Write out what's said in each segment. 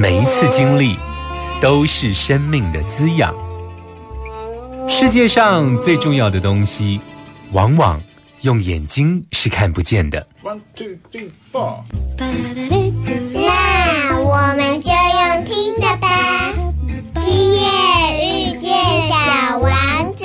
每一次经历都是生命的滋养。世界上最重要的东西，往往用眼睛是看不见的。One two three four。那我们就用听的吧。今夜遇见小王子。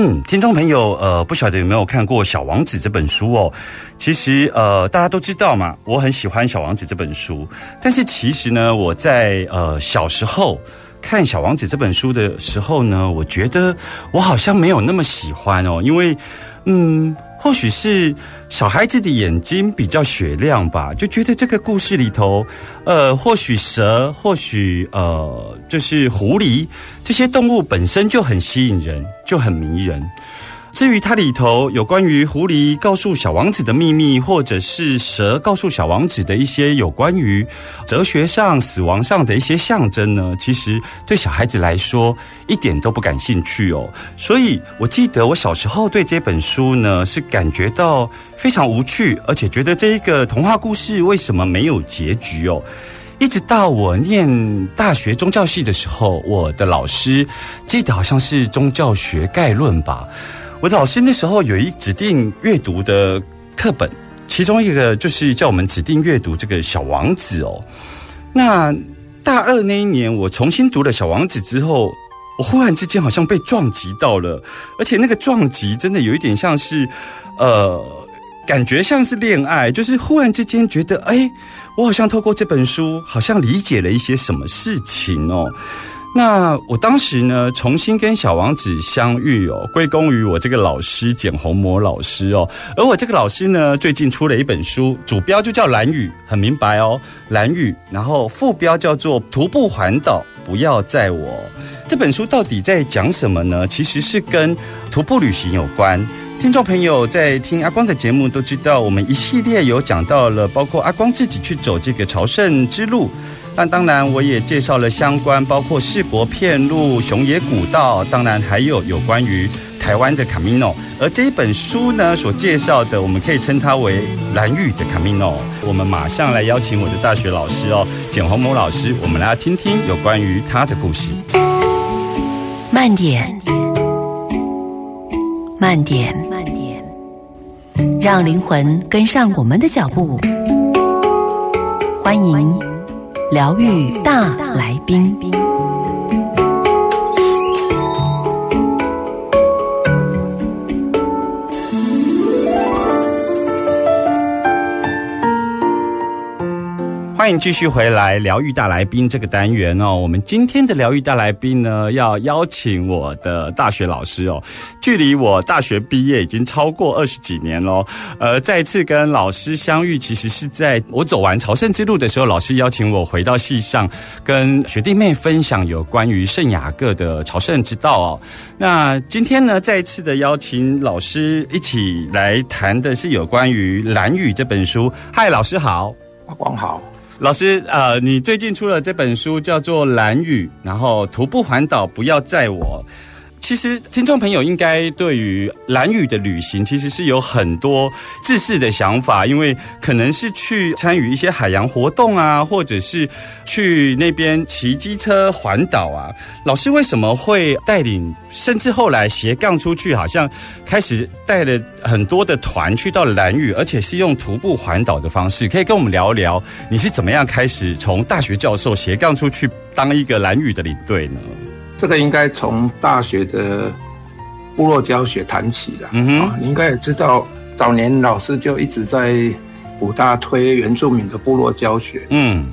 嗯，听众朋友，呃，不晓得有没有看过《小王子》这本书哦？其实，呃，大家都知道嘛，我很喜欢《小王子》这本书。但是，其实呢，我在呃小时候看《小王子》这本书的时候呢，我觉得我好像没有那么喜欢哦，因为，嗯。或许是小孩子的眼睛比较雪亮吧，就觉得这个故事里头，呃，或许蛇，或许呃，就是狐狸这些动物本身就很吸引人，就很迷人。至于它里头有关于狐狸告诉小王子的秘密，或者是蛇告诉小王子的一些有关于哲学上、死亡上的一些象征呢，其实对小孩子来说一点都不感兴趣哦。所以我记得我小时候对这本书呢是感觉到非常无趣，而且觉得这一个童话故事为什么没有结局哦？一直到我念大学宗教系的时候，我的老师记得好像是宗教学概论吧。我老师那时候有一指定阅读的课本，其中一个就是叫我们指定阅读这个《小王子》哦。那大二那一年，我重新读了《小王子》之后，我忽然之间好像被撞击到了，而且那个撞击真的有一点像是，呃，感觉像是恋爱，就是忽然之间觉得，哎，我好像透过这本书，好像理解了一些什么事情哦。那我当时呢，重新跟小王子相遇哦，归功于我这个老师简红魔老师哦。而我这个老师呢，最近出了一本书，主标就叫《蓝雨》，很明白哦，《蓝雨》，然后副标叫做《徒步环岛，不要载我》。这本书到底在讲什么呢？其实是跟徒步旅行有关。听众朋友在听阿光的节目都知道，我们一系列有讲到了，包括阿光自己去走这个朝圣之路。那当然，我也介绍了相关，包括四国片路、熊野古道，当然还有有关于台湾的卡米诺。而这一本书呢，所介绍的，我们可以称它为蓝玉的卡米诺。我们马上来邀请我的大学老师哦，简宏谋老师，我们来听听有关于他的故事。慢点，慢点，慢点，让灵魂跟上我们的脚步。欢迎。疗愈大来宾，欢迎继续回来疗愈大来宾这个单元哦。我们今天的疗愈大来宾呢，要邀请我的大学老师哦。距离我大学毕业已经超过二十几年喽。呃，再次跟老师相遇，其实是在我走完朝圣之路的时候，老师邀请我回到系上，跟学弟妹分享有关于圣雅各的朝圣之道哦。那今天呢，再一次的邀请老师一起来谈的是有关于《蓝雨》这本书。嗨，老师好，阿光好。老师，呃，你最近出了这本书，叫做《蓝雨》，然后徒步环岛，不要载我。其实，听众朋友应该对于蓝屿的旅行，其实是有很多自私的想法，因为可能是去参与一些海洋活动啊，或者是去那边骑机车环岛啊。老师为什么会带领，甚至后来斜杠出去，好像开始带了很多的团去到蓝屿，而且是用徒步环岛的方式，可以跟我们聊聊，你是怎么样开始从大学教授斜杠出去当一个蓝屿的领队呢？这个应该从大学的部落教学谈起了。嗯哼，你应该也知道，早年老师就一直在武大推原住民的部落教学。嗯，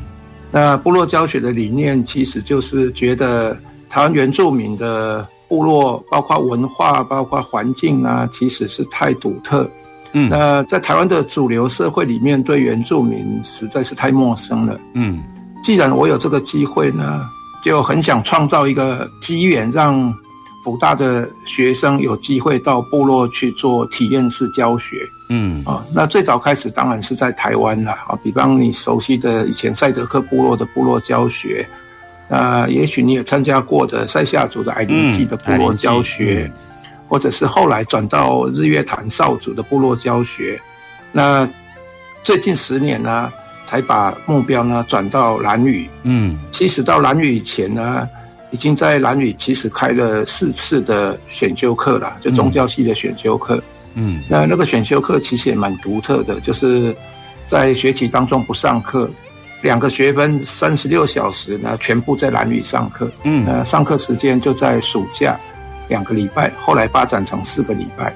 那部落教学的理念其实就是觉得台湾原住民的部落，包括文化、包括环境啊，其实是太独特。嗯，那在台湾的主流社会里面，对原住民实在是太陌生了。嗯，既然我有这个机会呢。就很想创造一个机缘，让福大的学生有机会到部落去做体验式教学。嗯啊，那最早开始当然是在台湾啦。啊，比方你熟悉的以前赛德克部落的部落教学，呃，也许你也参加过的塞夏族的矮灵祭的部落教学，或者是后来转到日月潭少族的部落教学。那最近十年呢？才把目标呢转到蓝屿。嗯，其实到蓝屿以前呢，已经在蓝屿其实开了四次的选修课了，就宗教系的选修课。嗯，那那个选修课其实也蛮独特的，就是在学期当中不上课，两个学分三十六小时呢，全部在蓝屿上课。嗯，那，上课时间就在暑假两个礼拜，后来发展成四个礼拜。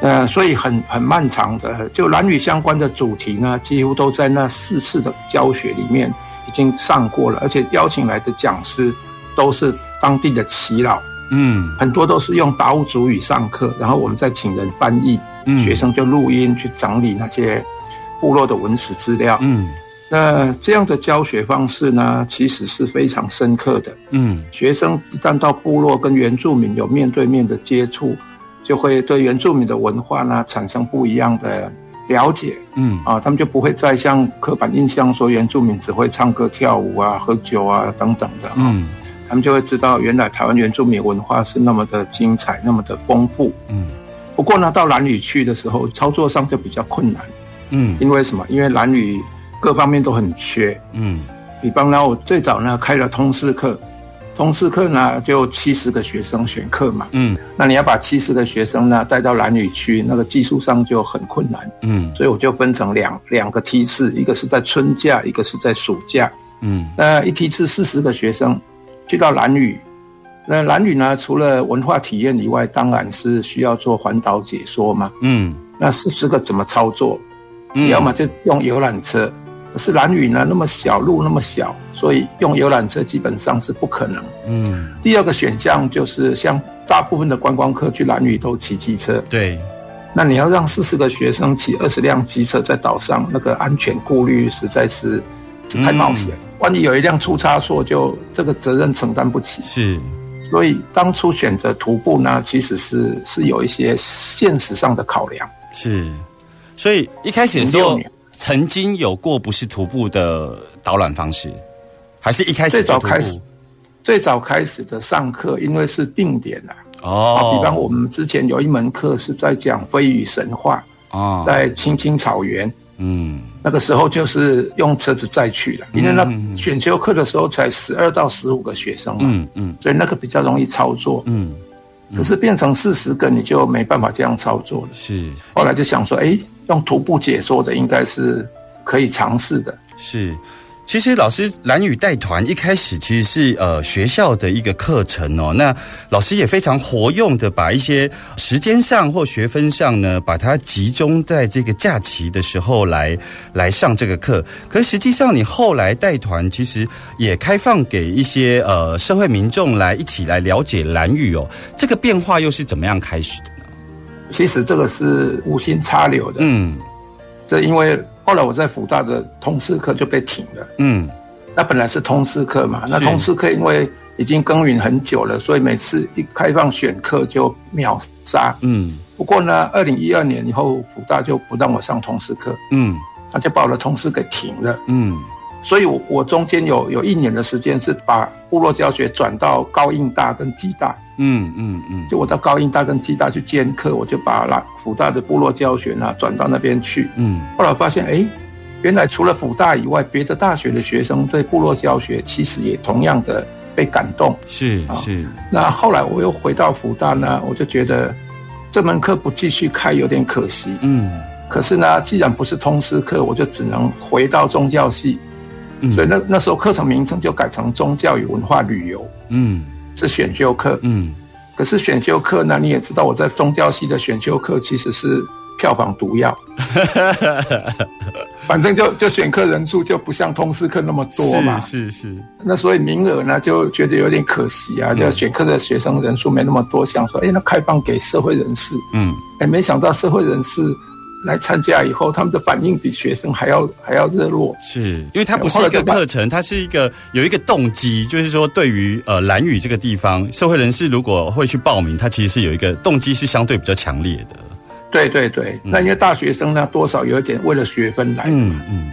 呃，所以很很漫长的，就男女相关的主题呢，几乎都在那四次的教学里面已经上过了，而且邀请来的讲师都是当地的耆老，嗯，很多都是用达悟族语上课，然后我们再请人翻译，嗯，学生就录音去整理那些部落的文史资料，嗯，那这样的教学方式呢，其实是非常深刻的，嗯，学生一旦到部落跟原住民有面对面的接触。就会对原住民的文化呢产生不一样的了解，嗯啊，他们就不会再像刻板印象说原住民只会唱歌跳舞啊、喝酒啊等等的，嗯，他们就会知道原来台湾原住民文化是那么的精彩、那么的丰富，嗯。不过呢，到蓝屿去的时候，操作上就比较困难，嗯，因为什么？因为蓝屿各方面都很缺，嗯。比方呢，我最早呢开了通识课。通识课呢，就七十个学生选课嘛，嗯，那你要把七十个学生呢带到蓝屿区，那个技术上就很困难，嗯，所以我就分成两两个梯次，一个是在春假，一个是在暑假，嗯，那一梯次四十个学生去到蓝屿，那蓝屿呢，除了文化体验以外，当然是需要做环岛解说嘛，嗯，那四十个怎么操作？嗯。要么就用游览车。可是蓝屿呢，那么小路那么小，所以用游览车基本上是不可能。嗯。第二个选项就是像大部分的观光客去蓝屿都骑机车。对。那你要让四十个学生骑二十辆机车在岛上，那个安全顾虑实在是太冒险。万一有一辆出差错，就这个责任承担不起。是。所以当初选择徒步呢，其实是是有一些现实上的考量。是。所以一开始的时候。曾经有过不是徒步的导览方式，还是一开始最早开始最早开始的上课，因为是定点的哦。比方我们之前有一门课是在讲飞羽神话哦，在青青草原，嗯，那个时候就是用车子载去了，因为那选修课的时候才十二到十五个学生嘛，嗯嗯，所以那个比较容易操作，嗯。可是变成四十个，你就没办法这样操作了。是，后来就想说，哎。用徒步解说的应该是可以尝试的。是，其实老师蓝语带团一开始其实是呃学校的一个课程哦，那老师也非常活用的把一些时间上或学分上呢，把它集中在这个假期的时候来来上这个课。可实际上你后来带团其实也开放给一些呃社会民众来一起来了解蓝语哦，这个变化又是怎么样开始的？其实这个是无心插柳的，嗯，这因为。后来我在福大的通识课就被停了。嗯，那本来是通识课嘛，那通识课因为已经耕耘很久了，所以每次一开放选课就秒杀。嗯，不过呢，二零一二年以后，福大就不让我上通识课。嗯，他就把我的通识给停了。嗯。所以，我我中间有有一年的时间是把部落教学转到高应大跟基大，嗯嗯嗯，就我到高应大跟基大去兼课，我就把那辅大的部落教学呢转到那边去，嗯，后来发现，哎，原来除了辅大以外，别的大学的学生对部落教学其实也同样的被感动，是是。那后来我又回到辅大呢，我就觉得这门课不继续开有点可惜，嗯，可是呢，既然不是通识课，我就只能回到宗教系。所以那那时候课程名称就改成宗教与文化旅游，嗯，是选修课，嗯，可是选修课呢，你也知道我在宗教系的选修课其实是票房毒药，反正就就选课人数就不像通识课那么多嘛，是是，那所以名额呢就觉得有点可惜啊，就选课的学生人数没那么多，想说哎那开放给社会人士，嗯，哎没想到社会人士。来参加以后，他们的反应比学生还要还要热络，是因为它不是一个课程，它是一个有一个动机，就是说对于呃蓝屿这个地方，社会人士如果会去报名，它其实是有一个动机是相对比较强烈的。对对对，那因为大学生呢，多少有一点为了学分来。的，嗯嗯。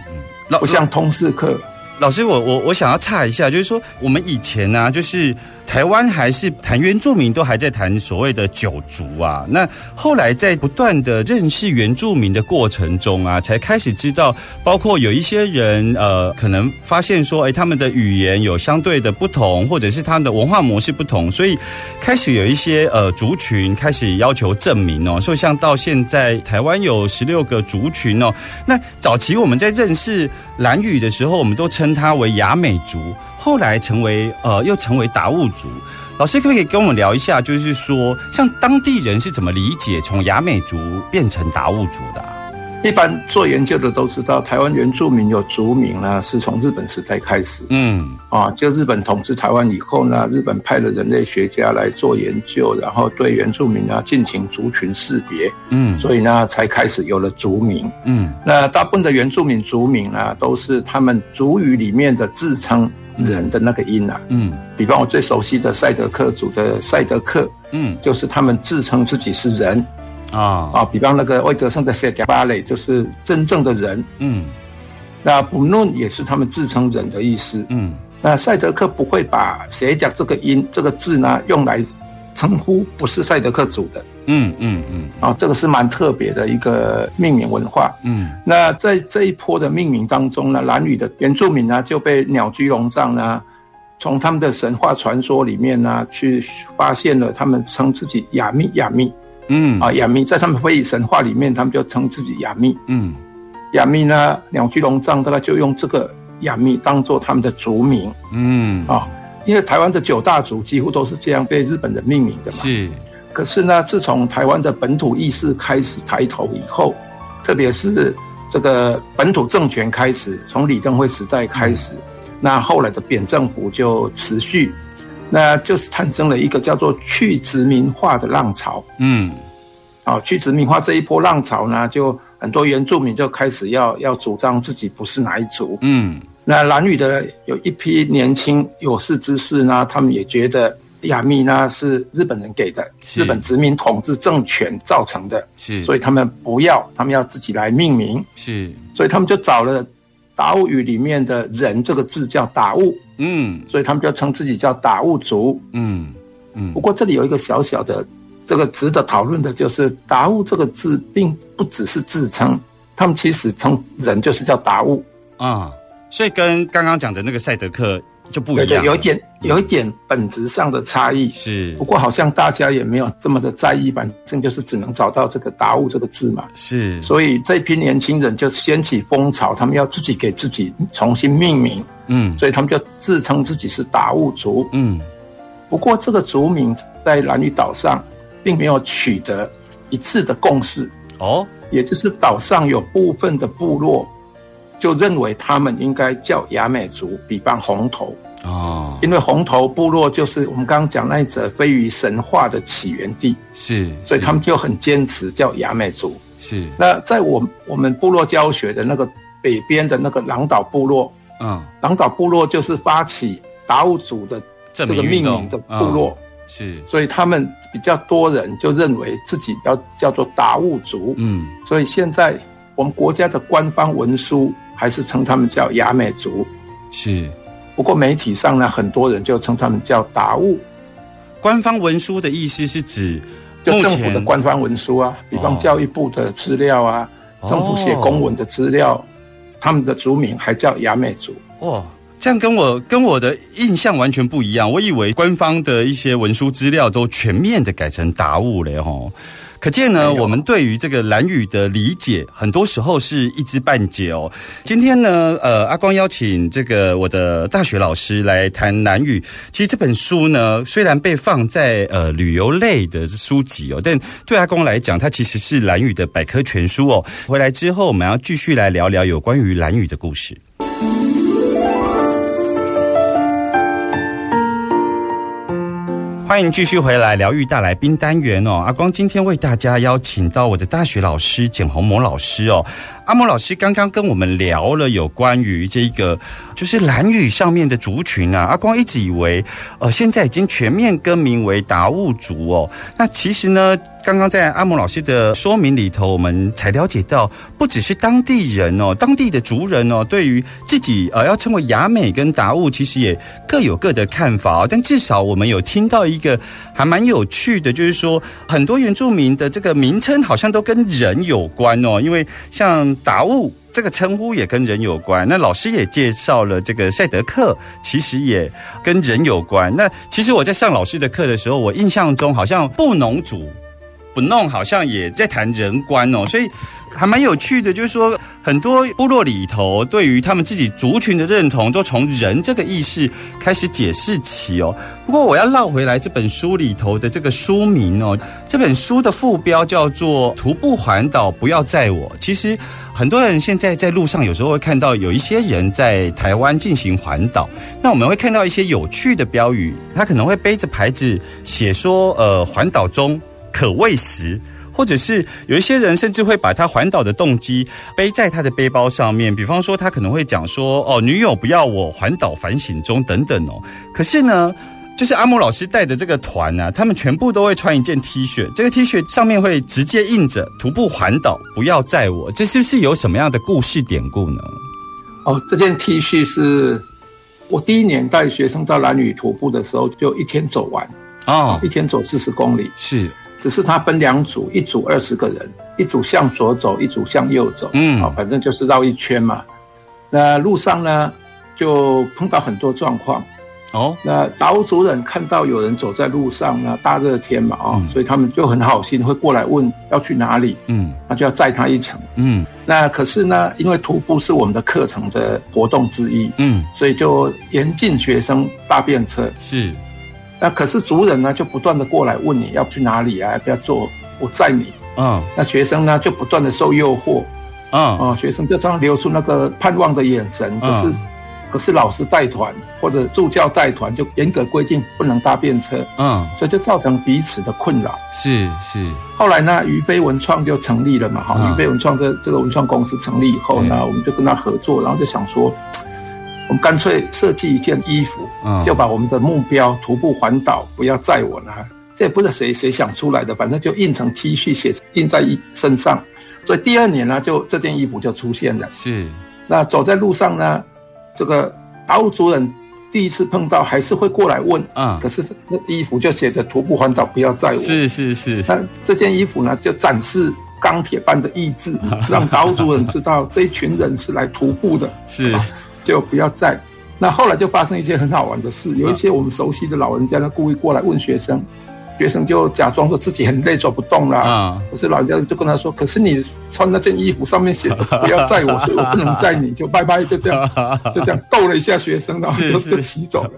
嗯，不像通识课。老师，我我我想要岔一下，就是说我们以前呢，就是台湾还是谈原住民，都还在谈所谓的九族啊。那后来在不断的认识原住民的过程中啊，才开始知道，包括有一些人呃，可能发现说，哎，他们的语言有相对的不同，或者是他们的文化模式不同，所以开始有一些呃族群开始要求证明哦。所以像到现在台湾有十六个族群哦。那早期我们在认识蓝语的时候，我们都称。称它为雅美族，后来成为呃，又成为达悟族。老师可不可以跟我们聊一下，就是说，像当地人是怎么理解从雅美族变成达悟族的？一般做研究的都知道，台湾原住民有族名呢，是从日本时代开始。嗯，啊，就日本统治台湾以后呢，日本派了人类学家来做研究，然后对原住民呢进行族群识别。嗯，所以呢，才开始有了族名。嗯，那大部分的原住民族名呢，都是他们族语里面的自称人的那个音啊。嗯，比方我最熟悉的赛德克族的赛德克，嗯，就是他们自称自己是人。啊啊！比方那个魏德胜的塞加巴雷，就是真正的人。嗯，那不论也是他们自称人的意思。嗯，那赛德克不会把谁讲这个音这个字呢用来称呼不是赛德克族的。嗯嗯嗯。啊，这个是蛮特别的一个命名文化。嗯，那在这一波的命名当中呢，蓝语的原住民呢就被鸟居龙藏呢从他们的神话传说里面呢去发现了，他们称自己雅密雅密。嗯啊，雅密在他们非裔神话里面，他们就称自己雅密。嗯，雅密呢，两居龙藏大概就用这个雅密当做他们的族名。嗯啊，因为台湾的九大族几乎都是这样被日本人命名的嘛。是，可是呢，自从台湾的本土意识开始抬头以后，特别是这个本土政权开始，从李登辉时代开始，那后来的扁政府就持续。那就是产生了一个叫做去殖民化的浪潮。嗯，啊，去殖民化这一波浪潮呢，就很多原住民就开始要要主张自己不是哪一族。嗯，那蓝屿的有一批年轻有识之士呢，他们也觉得亚密呢是日本人给的，日本殖民统治政权造成的，是，所以他们不要，他们要自己来命名。是，所以他们就找了达悟语里面的人这个字叫达悟。嗯，所以他们就称自己叫达悟族。嗯嗯。不过这里有一个小小的这个值得讨论的，就是达悟这个字并不只是自称，他们其实称人就是叫达悟啊。所以跟刚刚讲的那个赛德克就不一样，有一点有一点本质上的差异。是，不过好像大家也没有这么的在意，反正就是只能找到这个达悟这个字嘛。是，所以这批年轻人就掀起风潮，他们要自己给自己重新命名。嗯，所以他们就自称自己是达悟族。嗯，不过这个族名在蓝屿岛上并没有取得一致的共识。哦，也就是岛上有部分的部落。就认为他们应该叫雅美族，比方红头。哦，因为红头部落就是我们刚刚讲那一则飞鱼神话的起源地，是，所以他们就很坚持叫雅美族。是，那在我我们部落教学的那个北边的那个狼岛部落，嗯，狼岛部落就是发起达悟族的这个命名的部落，是，所以他们比较多人就认为自己要叫做达悟族，嗯，所以现在我们国家的官方文书。还是称他们叫雅美族，是。不过媒体上呢，很多人就称他们叫达悟。官方文书的意思是指，就政府的官方文书啊，比方教育部的资料啊，政府写公文的资料，他们的族名还叫雅美族。哦，这样跟我跟我的印象完全不一样。我以为官方的一些文书资料都全面的改成达悟了吼。可见呢，我们对于这个蓝语的理解，很多时候是一知半解哦。今天呢，呃，阿光邀请这个我的大学老师来谈蓝语。其实这本书呢，虽然被放在呃旅游类的书籍哦，但对阿光来讲，它其实是蓝语的百科全书哦。回来之后，我们要继续来聊聊有关于蓝语的故事。欢迎继续回来疗愈大来宾单元哦，阿光今天为大家邀请到我的大学老师简宏模老师哦，阿模老师刚刚跟我们聊了有关于这个就是蓝语上面的族群啊，阿光一直以为呃现在已经全面更名为达悟族哦，那其实呢。刚刚在阿姆老师的说明里头，我们才了解到，不只是当地人哦，当地的族人哦，对于自己呃要称为雅美跟达悟，其实也各有各的看法。但至少我们有听到一个还蛮有趣的，就是说很多原住民的这个名称好像都跟人有关哦，因为像达悟这个称呼也跟人有关。那老师也介绍了这个赛德克，其实也跟人有关。那其实我在上老师的课的时候，我印象中好像布农族。不弄好像也在谈人观哦，所以还蛮有趣的。就是说，很多部落里头对于他们自己族群的认同，都从人这个意识开始解释起哦。不过我要绕回来这本书里头的这个书名哦，这本书的副标叫做《徒步环岛不要载我》。其实很多人现在在路上有时候会看到有一些人在台湾进行环岛，那我们会看到一些有趣的标语，他可能会背着牌子写说：“呃，环岛中。”可喂食，或者是有一些人甚至会把他环岛的动机背在他的背包上面，比方说他可能会讲说：“哦，女友不要我环岛反省中等等哦。”可是呢，就是阿木老师带的这个团呢，他们全部都会穿一件 T 恤，这个 T 恤上面会直接印着“徒步环岛不要载我”，这是不是有什么样的故事典故呢？哦，这件 T 恤是我第一年带学生到蓝屿徒步的时候，就一天走完哦，一天走四十公里是。只是他分两组，一组二十个人，一组向左走，一组向右走。嗯，好，反正就是绕一圈嘛。那路上呢，就碰到很多状况。哦，那达悟族人看到有人走在路上呢，大热天嘛，啊，所以他们就很好心，会过来问要去哪里。嗯，那就要载他一程。嗯，那可是呢，因为徒步是我们的课程的活动之一。嗯，所以就严禁学生搭便车。是。那可是族人呢，就不断的过来问你要去哪里啊？要不要坐？我载你。嗯。那学生呢，就不断的受诱惑。嗯。啊，学生就这样流出那个盼望的眼神。可是，可是老师带团或者助教带团，就严格规定不能搭便车。嗯。所以就造成彼此的困扰。是是。后来呢，于飞文创就成立了嘛。哈，于飞文创这这个文创公司成立以后呢，我们就跟他合作，然后就想说。我们干脆设计一件衣服，就把我们的目标徒步环岛不要载我呢，这也不是谁谁想出来的，反正就印成 T 恤写印在衣身上，所以第二年呢，就这件衣服就出现了。是，那走在路上呢，这个达悟族人第一次碰到还是会过来问，嗯，可是那衣服就写着徒步环岛不要载我。是是是，那这件衣服呢，就展示钢铁般的意志，让达悟族人知道这一群人是来徒步的。是。就不要在那后来就发生一些很好玩的事，有一些我们熟悉的老人家呢，故意过来问学生。学生就假装说自己很累，走不动了。啊，可是老人家就跟他说：“可是你穿那件衣服上面写着不要载我，所以我不能载你，就拜拜。”就这样，就这样逗了一下学生，然后就就骑走了。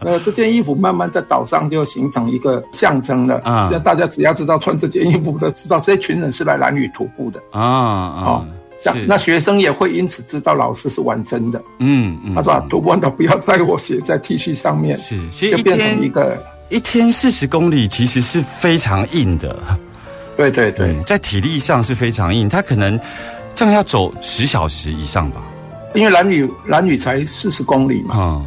呃，这件衣服慢慢在岛上就形成一个象征了。啊，大家只要知道穿这件衣服的，知道这群人是来蓝屿徒步的。啊啊，这样那学生也会因此知道老师是玩真的。嗯嗯，他说：“徒步岛不要在我，写在 T 恤上面。”是，就变成一个。一天四十公里其实是非常硬的，对对对，在体力上是非常硬，他可能这样要走十小时以上吧。因为男女男女才四十公里嘛，嗯，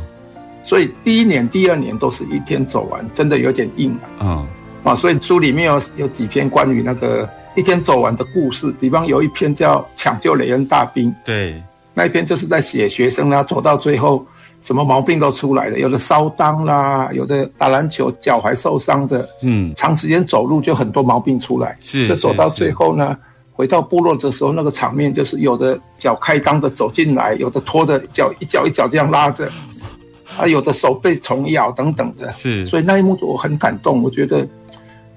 所以第一年、第二年都是一天走完，真的有点硬啊。嗯啊，所以书里面有有几篇关于那个一天走完的故事，比方有一篇叫《抢救雷恩大兵》，对，那一篇就是在写学生啊走到最后。什么毛病都出来了，有的烧裆啦，有的打篮球脚踝受伤的，嗯，长时间走路就很多毛病出来。是，就走到最后呢，回到部落的时候，那个场面就是有的脚开裆的走进来，有的拖的脚一脚一脚这样拉着，啊，有的手被虫咬等等的。是，所以那一幕我很感动，我觉得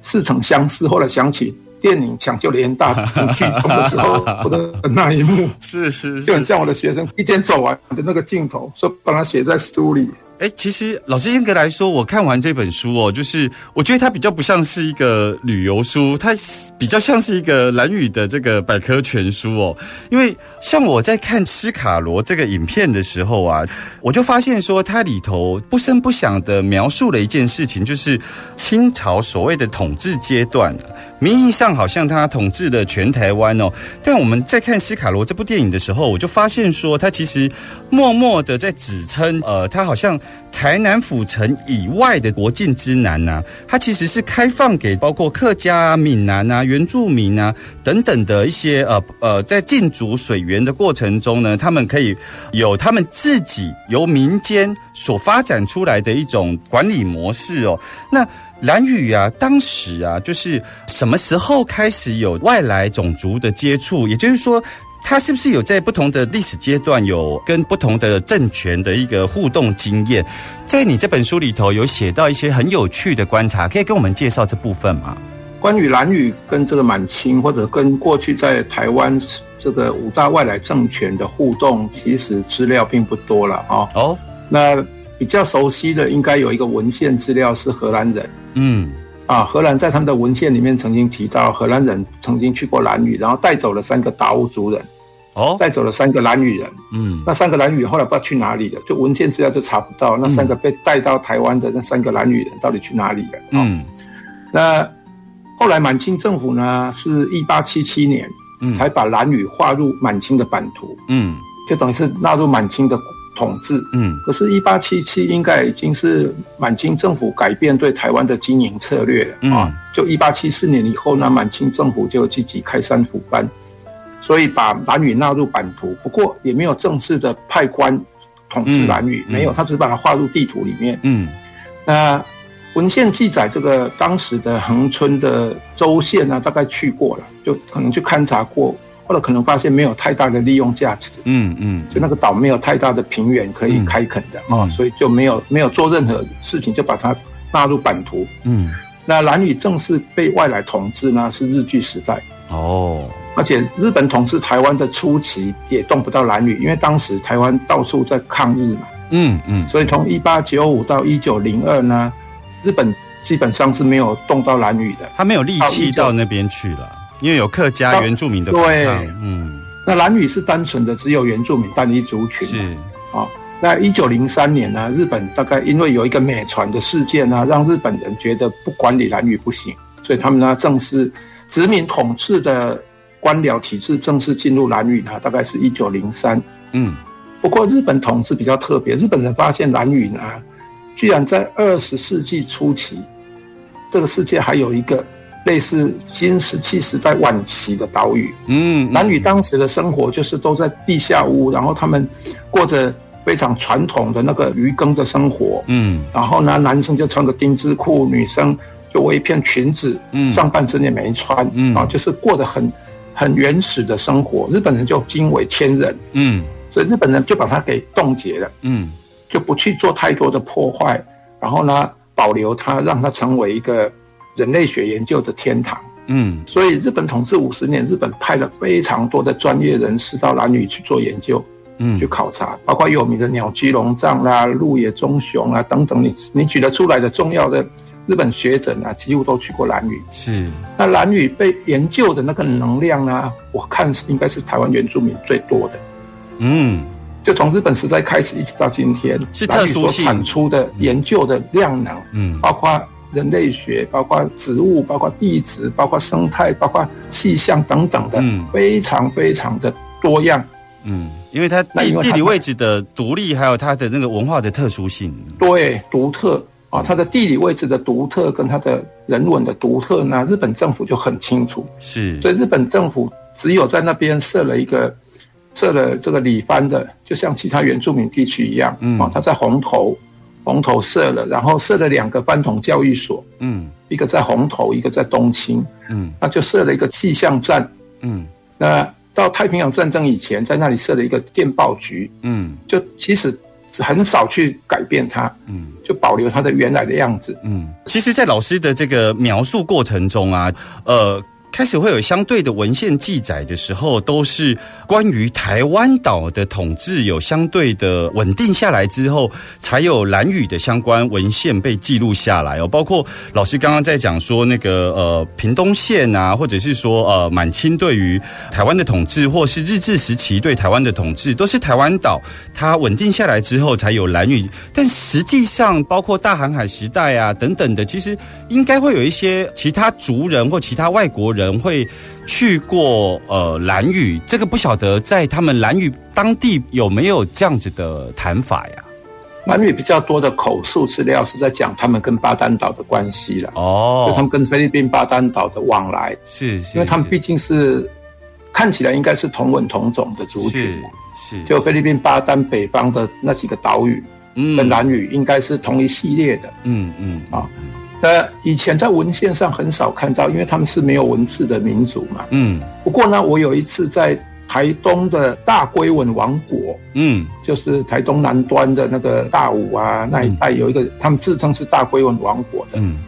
似曾相识。后来想起。电影抢救连大剧痛的时候，我的那一幕 是是，就很像我的学生一天走完的那个镜头，说把它写在书里。哎，其实老师严格来说，我看完这本书哦，就是我觉得它比较不像是一个旅游书，它比较像是一个蓝语的这个百科全书哦。因为像我在看斯卡罗这个影片的时候啊，我就发现说它里头不声不响的描述了一件事情，就是清朝所谓的统治阶段。名义上好像他统治了全台湾哦，但我们在看斯卡罗这部电影的时候，我就发现说他其实默默的在指称，呃，他好像台南府城以外的国境之南呐，他其实是开放给包括客家啊、闽南啊、原住民啊等等的一些呃呃，在进逐水源的过程中呢，他们可以有他们自己由民间所发展出来的一种管理模式哦，那。蓝宇啊，当时啊，就是什么时候开始有外来种族的接触？也就是说，他是不是有在不同的历史阶段有跟不同的政权的一个互动经验？在你这本书里头有写到一些很有趣的观察，可以跟我们介绍这部分吗？关于蓝屿跟这个满清，或者跟过去在台湾这个五大外来政权的互动，其实资料并不多了啊。哦，那比较熟悉的应该有一个文献资料是荷兰人。嗯，啊，荷兰在他们的文献里面曾经提到，荷兰人曾经去过兰屿，然后带走了三个达悟族人，哦，带走了三个兰屿人，嗯，那三个兰屿后来不知道去哪里了，就文献资料就查不到，那三个被带到台湾的那三个兰屿人到底去哪里了？嗯，那后来满清政府呢，是一八七七年才把兰屿划入满清的版图，嗯，就等于是纳入满清的。统治，嗯，可是，一八七七应该已经是满清政府改变对台湾的经营策略了啊。就一八七四年以后呢，满清政府就积极开山抚番，所以把蓝屿纳入版图。不过，也没有正式的派官统治蓝屿，没有，他只是把它划入地图里面。嗯，那文献记载，这个当时的恒春的州县呢，大概去过了，就可能去勘察过。或者可能发现没有太大的利用价值，嗯嗯，就那个岛没有太大的平原可以开垦的啊，所以就没有没有做任何事情，就把它纳入版图。嗯，那蓝屿正式被外来统治呢，是日据时代。哦，而且日本统治台湾的初期也动不到蓝屿，因为当时台湾到处在抗日嘛，嗯嗯，所以从一八九五到一九零二呢，日本基本上是没有动到蓝屿的，他没有力气到那边去了。因为有客家原住民的对，嗯，那蓝屿是单纯的只有原住民单一族群是啊。那一九零三年呢，日本大概因为有一个美船的事件呢，让日本人觉得不管理蓝屿不行，所以他们呢正式殖民统治的官僚体制正式进入蓝屿呢，大概是一九零三。嗯，不过日本统治比较特别，日本人发现蓝屿呢，居然在二十世纪初期，这个世界还有一个。类似新石器时代晚期的岛屿，嗯，男女当时的生活就是都在地下屋，然后他们过着非常传统的那个渔耕的生活，嗯，然后呢，男生就穿个丁字裤，女生就围一片裙子，嗯，上半身也没穿，嗯，啊，就是过得很很原始的生活。日本人就惊为天人，嗯，所以日本人就把它给冻结了，嗯，就不去做太多的破坏，然后呢，保留它，让它成为一个人类学研究的天堂。嗯，所以日本统治五十年，日本派了非常多的专业人士到兰屿去做研究，嗯。去考察，包括有名的鸟居龙藏啦、鹿野忠雄啊等等，你你举得出来的重要的日本学者啊，几乎都去过兰屿。是，那兰屿被研究的那个能量呢，我看是应该是台湾原住民最多的。嗯，就从日本时代开始，一直到今天，是兰屿所特殊性产出的研究的量能，嗯。包括人类学，包括植物，包括地质，包括生态，包括气象等等的，嗯。非常非常的多样。嗯，因为它地地理位置的独立，还有它的那个文化的特殊性，对，独特啊，它的地理位置的独特跟它的人文的独特呢，日本政府就很清楚，是，所以日本政府只有在那边设了一个设了这个里番的，就像其他原住民地区一样，嗯。啊，他在红头红头设了，然后设了两个班统教育所，嗯一个在红头，一个在东青，嗯那就设了一个气象站。嗯那到太平洋战争以前，在那里设了一个电报局，嗯就其实很少去改变它，嗯就保留它的原来的样子。嗯。其实，在老师的这个描述过程中啊，呃。开始会有相对的文献记载的时候，都是关于台湾岛的统治有相对的稳定下来之后，才有蓝屿的相关文献被记录下来哦。包括老师刚刚在讲说那个呃屏东县啊，或者是说呃满清对于台湾的统治，或是日治时期对台湾的统治，都是台湾岛它稳定下来之后才有蓝屿。但实际上，包括大航海时代啊等等的，其实应该会有一些其他族人或其他外国人会去过呃兰屿。这个不晓得在他们兰屿当地有没有这样子的谈法呀？蓝屿比较多的口述资料是在讲他们跟巴丹岛的关系了，哦就他们跟菲律宾巴丹岛的往来，是是，因为他们毕竟是看起来应该是同文同种的族群是就菲律宾巴丹北方的那几个岛屿嗯跟兰屿应该是同一系列的。嗯嗯啊那以前在文献上很少看到，因为他们是没有文字的民族嘛。嗯。不过呢，我有一次在台东的大龟文王国，嗯。就是台东南端的那个大武啊那一带有一个，他们自称是大龟文王国的，嗯。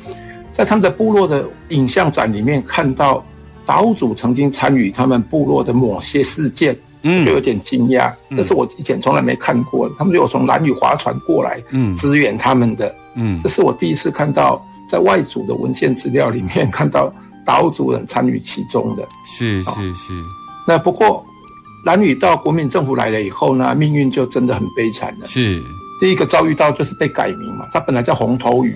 在他们的部落的影像展里面看到岛主曾经参与他们部落的某些事件，就有嗯点惊讶，这是我以前从来没看过的。他们就有从蓝屿划船过来嗯。支援他们的，嗯。这是我第一次看到在外族的文献资料里面看到岛主人参与其中的。是是是那不过蓝屿到国民政府来了以后呢，命运就真的很悲惨了。是第一个遭遇到就是被改名嘛，它本来叫红头屿，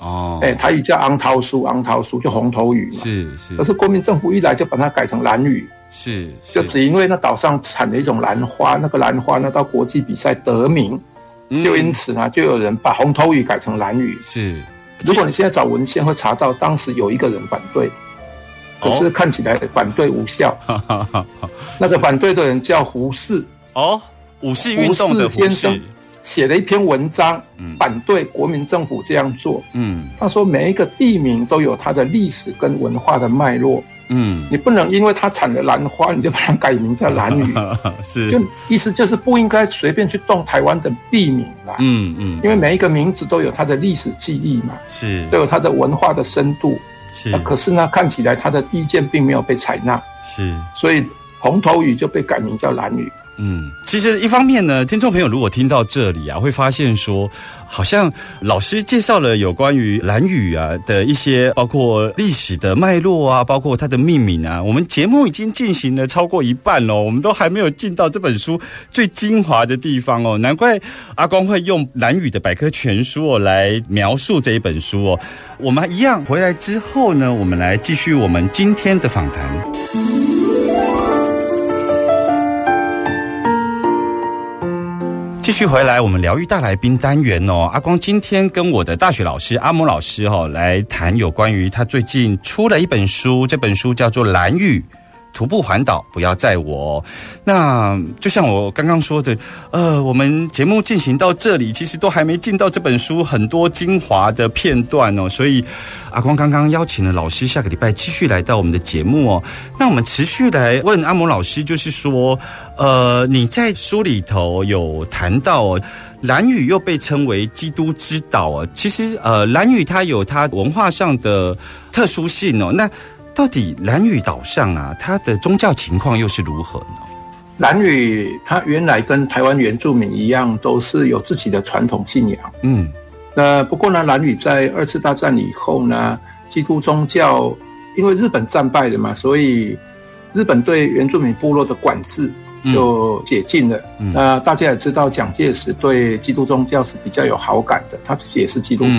哦哎、台语叫昂桃苏，昂桃苏就红头屿嘛。是是可是国民政府一来就把它改成蓝屿，是就只因为那岛上产了一种兰花，那个兰花呢到国际比赛得名，嗯就因此呢就有人把红头屿改成蓝屿。是如果你现在找文献会查到，当时有一个人反对，可是看起来反对无效。哈哈哈那个反对的人叫胡适，哦胡适运动的胡胡适先生写了一篇文章嗯，反对国民政府这样做。嗯。他说，每一个地名都有它的历史跟文化的脉络，嗯。你不能因为它产了兰花，你就把它改名叫兰屿。是。就意思就是不应该随便去动台湾的地名啦，嗯嗯。因为每一个名字都有它的历史记忆嘛，是。都有它的文化的深度。是。那可是呢，看起来他的意见并没有被采纳，是。所以红头鱼就被改名叫兰屿。嗯，其实一方面呢，听众朋友如果听到这里啊，会发现说，好像老师介绍了有关于蓝雨啊的一些，包括历史的脉络啊，包括它的命名啊。我们节目已经进行了超过一半了，我们都还没有进到这本书最精华的地方哦。难怪阿光会用兰屿的百科全书哦来描述这一本书哦。我们一样回来之后呢，我们来继续我们今天的访谈。继续回来，我们疗愈大来宾单元哦。阿光今天跟我的大学老师阿蒙老师、哦、来谈有关于他最近出了一本书，这本书叫做《蓝玉徒步环岛，不要载我。那就像我刚刚说的，呃，我们节目进行到这里，其实都还没进到这本书很多精华的片段哦。所以阿光刚刚邀请了老师，下个礼拜继续来到我们的节目哦。那我们持续来问阿蒙老师，就是说，呃，你在书里头有谈到哦。兰屿又被称为基督之岛啊，其实呃，兰屿它有它文化上的特殊性哦。那到底兰屿岛上啊，它的宗教情况又是如何呢？兰屿它原来跟台湾原住民一样，都是有自己的传统信仰。嗯，那不过呢，兰屿在二次大战以后呢，基督宗教因为日本战败了嘛，所以日本对原住民部落的管制。就解禁了。那大家也知道，蒋介石对基督宗教是比较有好感的，他自己也是基督徒，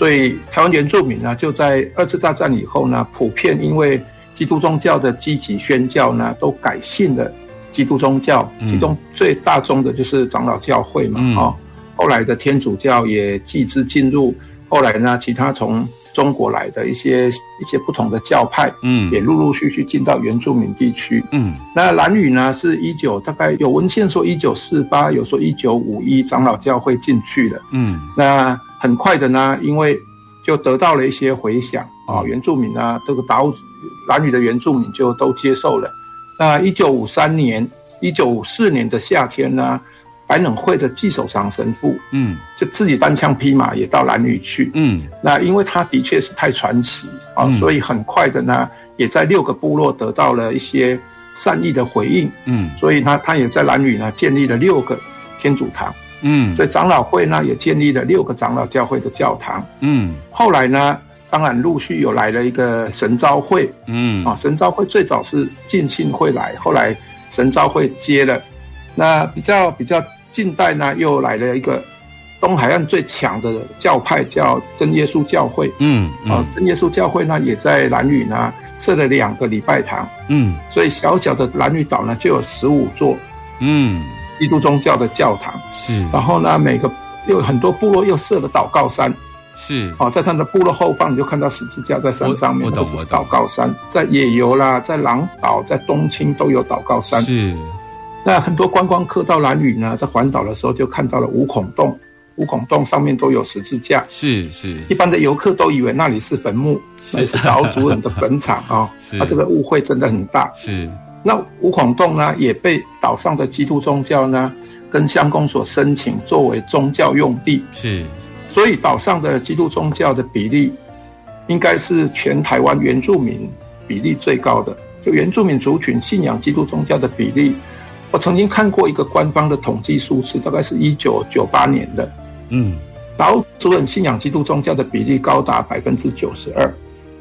所以台湾原住民呢，就在二次大战以后呢，普遍因为基督宗教的积极宣教呢，都改信了。基督宗教。其中最大宗的就是长老教会嘛，哦，后来的天主教也继之进入，后来呢，其他从中国来的一些一些不同的教派，嗯，也陆陆续续进到原住民地区，嗯，那兰屿呢，是一九大概有文献说一九四八，有说一九五一长老教会进去了，嗯，那很快的呢，因为就得到了一些回响啊，原住民呢，这个岛兰屿的原住民就都接受了。那一九五三年、一九五四年的夏天呢？白冷会的季守长神父，嗯，就自己单枪匹马也到兰屿去，嗯，那因为他的确是太传奇啊，所以很快的呢，也在六个部落得到了一些善意的回应，嗯，所以他他也在兰屿呢建立了六个天主堂，嗯，所以长老会呢也建立了六个长老教会的教堂，嗯，后来呢，当然陆续有来了一个神召会，嗯，啊，神召会最早是浸信会来，后来神召会接了，那比较比较。近代呢，又来了一个东海岸最强的教派，叫真耶稣教会。嗯，啊，真耶稣教会呢，也在兰屿呢设了两个礼拜堂。嗯，所以小小的兰屿岛呢，就有十五座。嗯，基督宗教的教堂是。然后呢，每个又很多部落又设了祷告山。是。哦，在他的部落后方，你就看到十字架在山上面。我懂，我祷告山在野游啦，在狼岛，在东青都有祷告山。是。那很多观光客到兰屿呢，在环岛的时候就看到了五孔洞，五孔洞上面都有十字架。是是，一般的游客都以为那里是坟墓，那是岛主人的坟场 啊。是，他这个误会真的很大。是，那五孔洞呢，也被岛上的基督宗教呢，跟乡公所申请作为宗教用地。是，所以岛上的基督宗教的比例，应该是全台湾原住民比例最高的。就原住民族群信仰基督宗教的比例。我曾经看过一个官方的统计数字，大概是一九九八年的。嗯，岛主人信仰基督宗教的比例高达百分之九十二。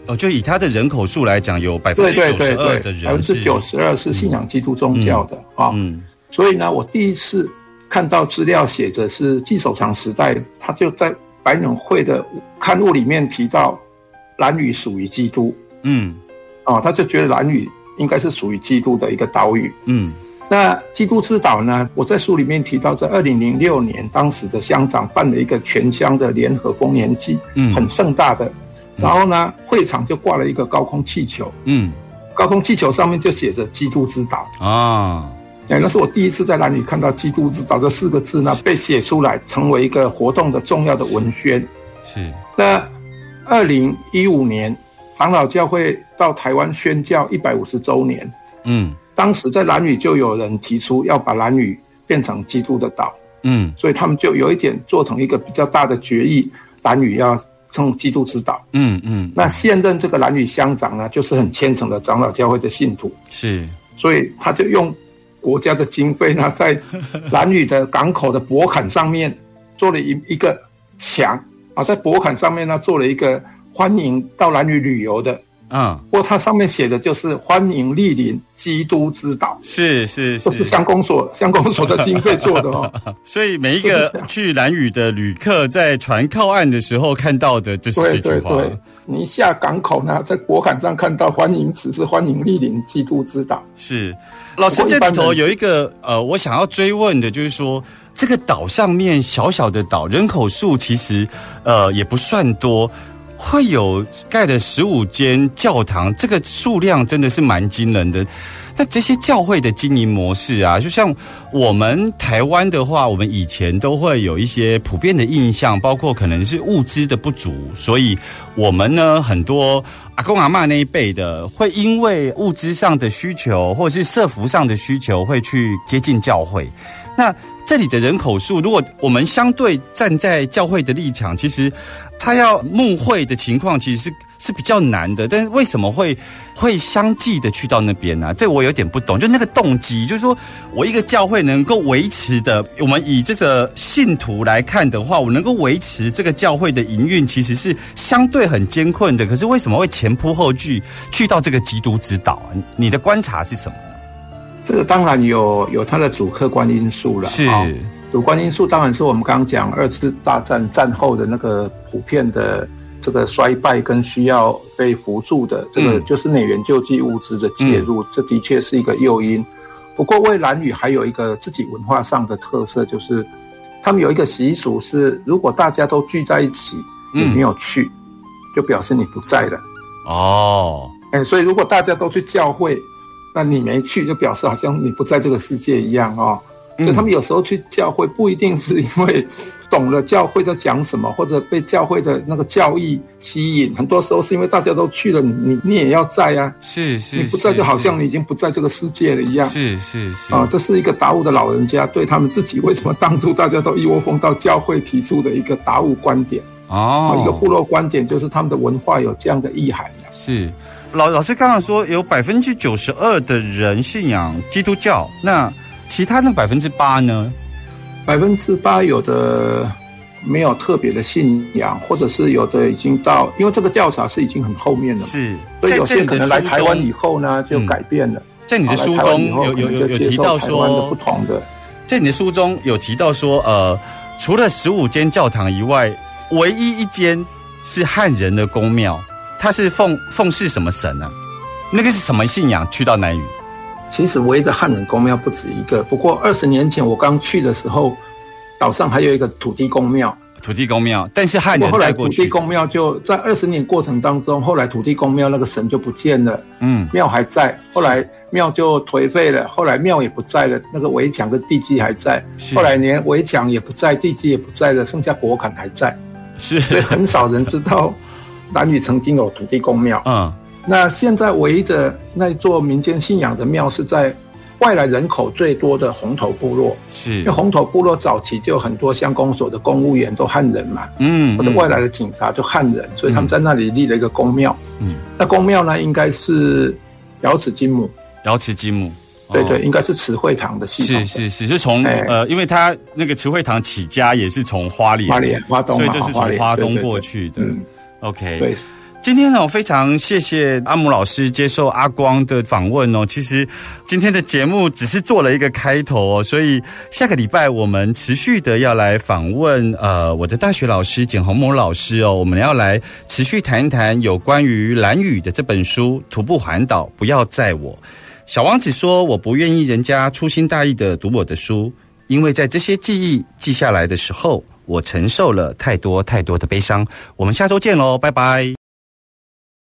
哦，就以他的人口数来讲，有百分之九十二的人，百分之九十二是信仰基督宗教的啊。嗯，所以呢，我第一次看到资料写着是纪守长时代，他就在白冷会的刊物里面提到蓝屿属于基督。嗯，哦，他就觉得蓝屿应该是属于基督的一个岛屿。嗯。那基督之岛呢？我在书里面提到，在二零零六年，当时的乡长办了一个全乡的联合公年祭，嗯，很盛大的。然后呢，会场就挂了一个高空气球，嗯，高空气球上面就写着“基督之岛”啊。哎，那是我第一次在那里看到“基督之岛”这四个字呢，被写出来，成为一个活动的重要的文宣。是。那二零一五年，长老教会到台湾宣教一百五十周年，嗯。当时在蓝屿就有人提出要把蓝屿变成基督的岛，嗯，所以他们就有一点做成一个比较大的决议，蓝屿要称基督之道，嗯嗯。那现任这个蓝屿乡长呢，就是很虔诚的长老教会的信徒，是，所以他就用国家的经费呢，在蓝屿的港口的博坎上面做了一一个墙啊，在博坎上面呢做了一个欢迎到蓝屿旅游的。嗯，不过它上面写的就是欢迎莅临基督之岛，是是是，是乡公所 乡公所的经费做的哦。所以每一个去蓝屿的旅客在船靠岸的时候看到的就是这句话。你下港口呢，在国坎上看到欢迎词是欢迎莅临基督之岛。是，老师这里头有一个呃，我想要追问的就是说，这个岛上面小小的岛，人口数其实呃也不算多。会有盖了十五间教堂，这个数量真的是蛮惊人的。那这些教会的经营模式啊，就像我们台湾的话，我们以前都会有一些普遍的印象，包括可能是物资的不足，所以我们呢很多阿公阿妈那一辈的，会因为物资上的需求或者是社服上的需求，会去接近教会。那这里的人口数，如果我们相对站在教会的立场，其实他要募会的情况，其实是。是比较难的，但是为什么会会相继的去到那边呢？这我有点不懂，就那个动机，就是说我一个教会能够维持的，我们以这个信徒来看的话，我能够维持这个教会的营运，其实是相对很艰困的。可是为什么会前仆后继去到这个基督之岛？你的观察是什么呢？这个当然有有它的主客观因素了，是主观因素当然是我们刚刚讲二次大战战后的那个普遍的。这个衰败跟需要被扶助的，这个就是美元救济物资的介入，这的确是一个诱因。不过，蔚蓝语还有一个自己文化上的特色，就是他们有一个习俗是，如果大家都聚在一起，你没有去，就表示你不在了。哦，哎，所以如果大家都去教会，那你没去，就表示好像你不在这个世界一样哦。所以他们有时候去教会，不一定是因为。懂了教会在讲什么，或者被教会的那个教义吸引，很多时候是因为大家都去了，你你你也要在啊。是是，你不在就好像你已经不在这个世界了一样。是是是啊，这是一个达悟的老人家对他们自己为什么当初大家都一窝蜂到教会提出的一个达悟观点哦，一个部落观点，就是他们的文化有这样的意涵。是老老师刚刚说有百分之九十二的人信仰基督教，那其他的百分之八呢？百分之八有的没有特别的信仰，或者是有的已经到，因为这个调查是已经很后面了，是，所以有些可能来台湾以后呢就改变了。在你的书中有有有有提到说不同的，在你的书中有提到说，呃，除了十五间教堂以外，唯一一间是汉人的宫庙，它是奉奉祀什么神呢？那个是什么信仰？去到南屿。其实唯一的汉人公庙不止一个，不过二十年前我刚去的时候，岛上还有一个土地公庙。土地公庙，但是汉人后来土地公庙就在二十年过程当中，后来土地公庙那个神就不见了。嗯，庙还在，后来庙就颓废了，后来庙也不在了，那个围墙跟地基还在，后来连围墙也不在，地基也不在了，剩下果坎还在。是，所以很少人知道南屿曾经有土地公庙。嗯。那现在唯一的那座民间信仰的庙是在外来人口最多的红头部落，是。因为红头部落早期就很多乡公所的公务员都汉人嘛，嗯，或者外来的警察就汉人，所以他们在那里立了一个公庙，嗯，那公庙呢应该是瑶池金母，瑶池金母，对对，应该是慈惠堂的系统，是是是，就从呃，因为他那个慈惠堂起家也是从花莲，花莲花东，所以就是从花东过去的，嗯，OK，对。今天呢，我非常谢谢阿姆老师接受阿光的访问哦。其实今天的节目只是做了一个开头哦，所以下个礼拜我们持续的要来访问呃我的大学老师简宏谋老师哦，我们要来持续谈一谈有关于蓝雨的这本书《徒步环岛不要载我》。小王子说：“我不愿意人家粗心大意的读我的书，因为在这些记忆记下来的时候，我承受了太多太多的悲伤。”我们下周见喽，拜拜。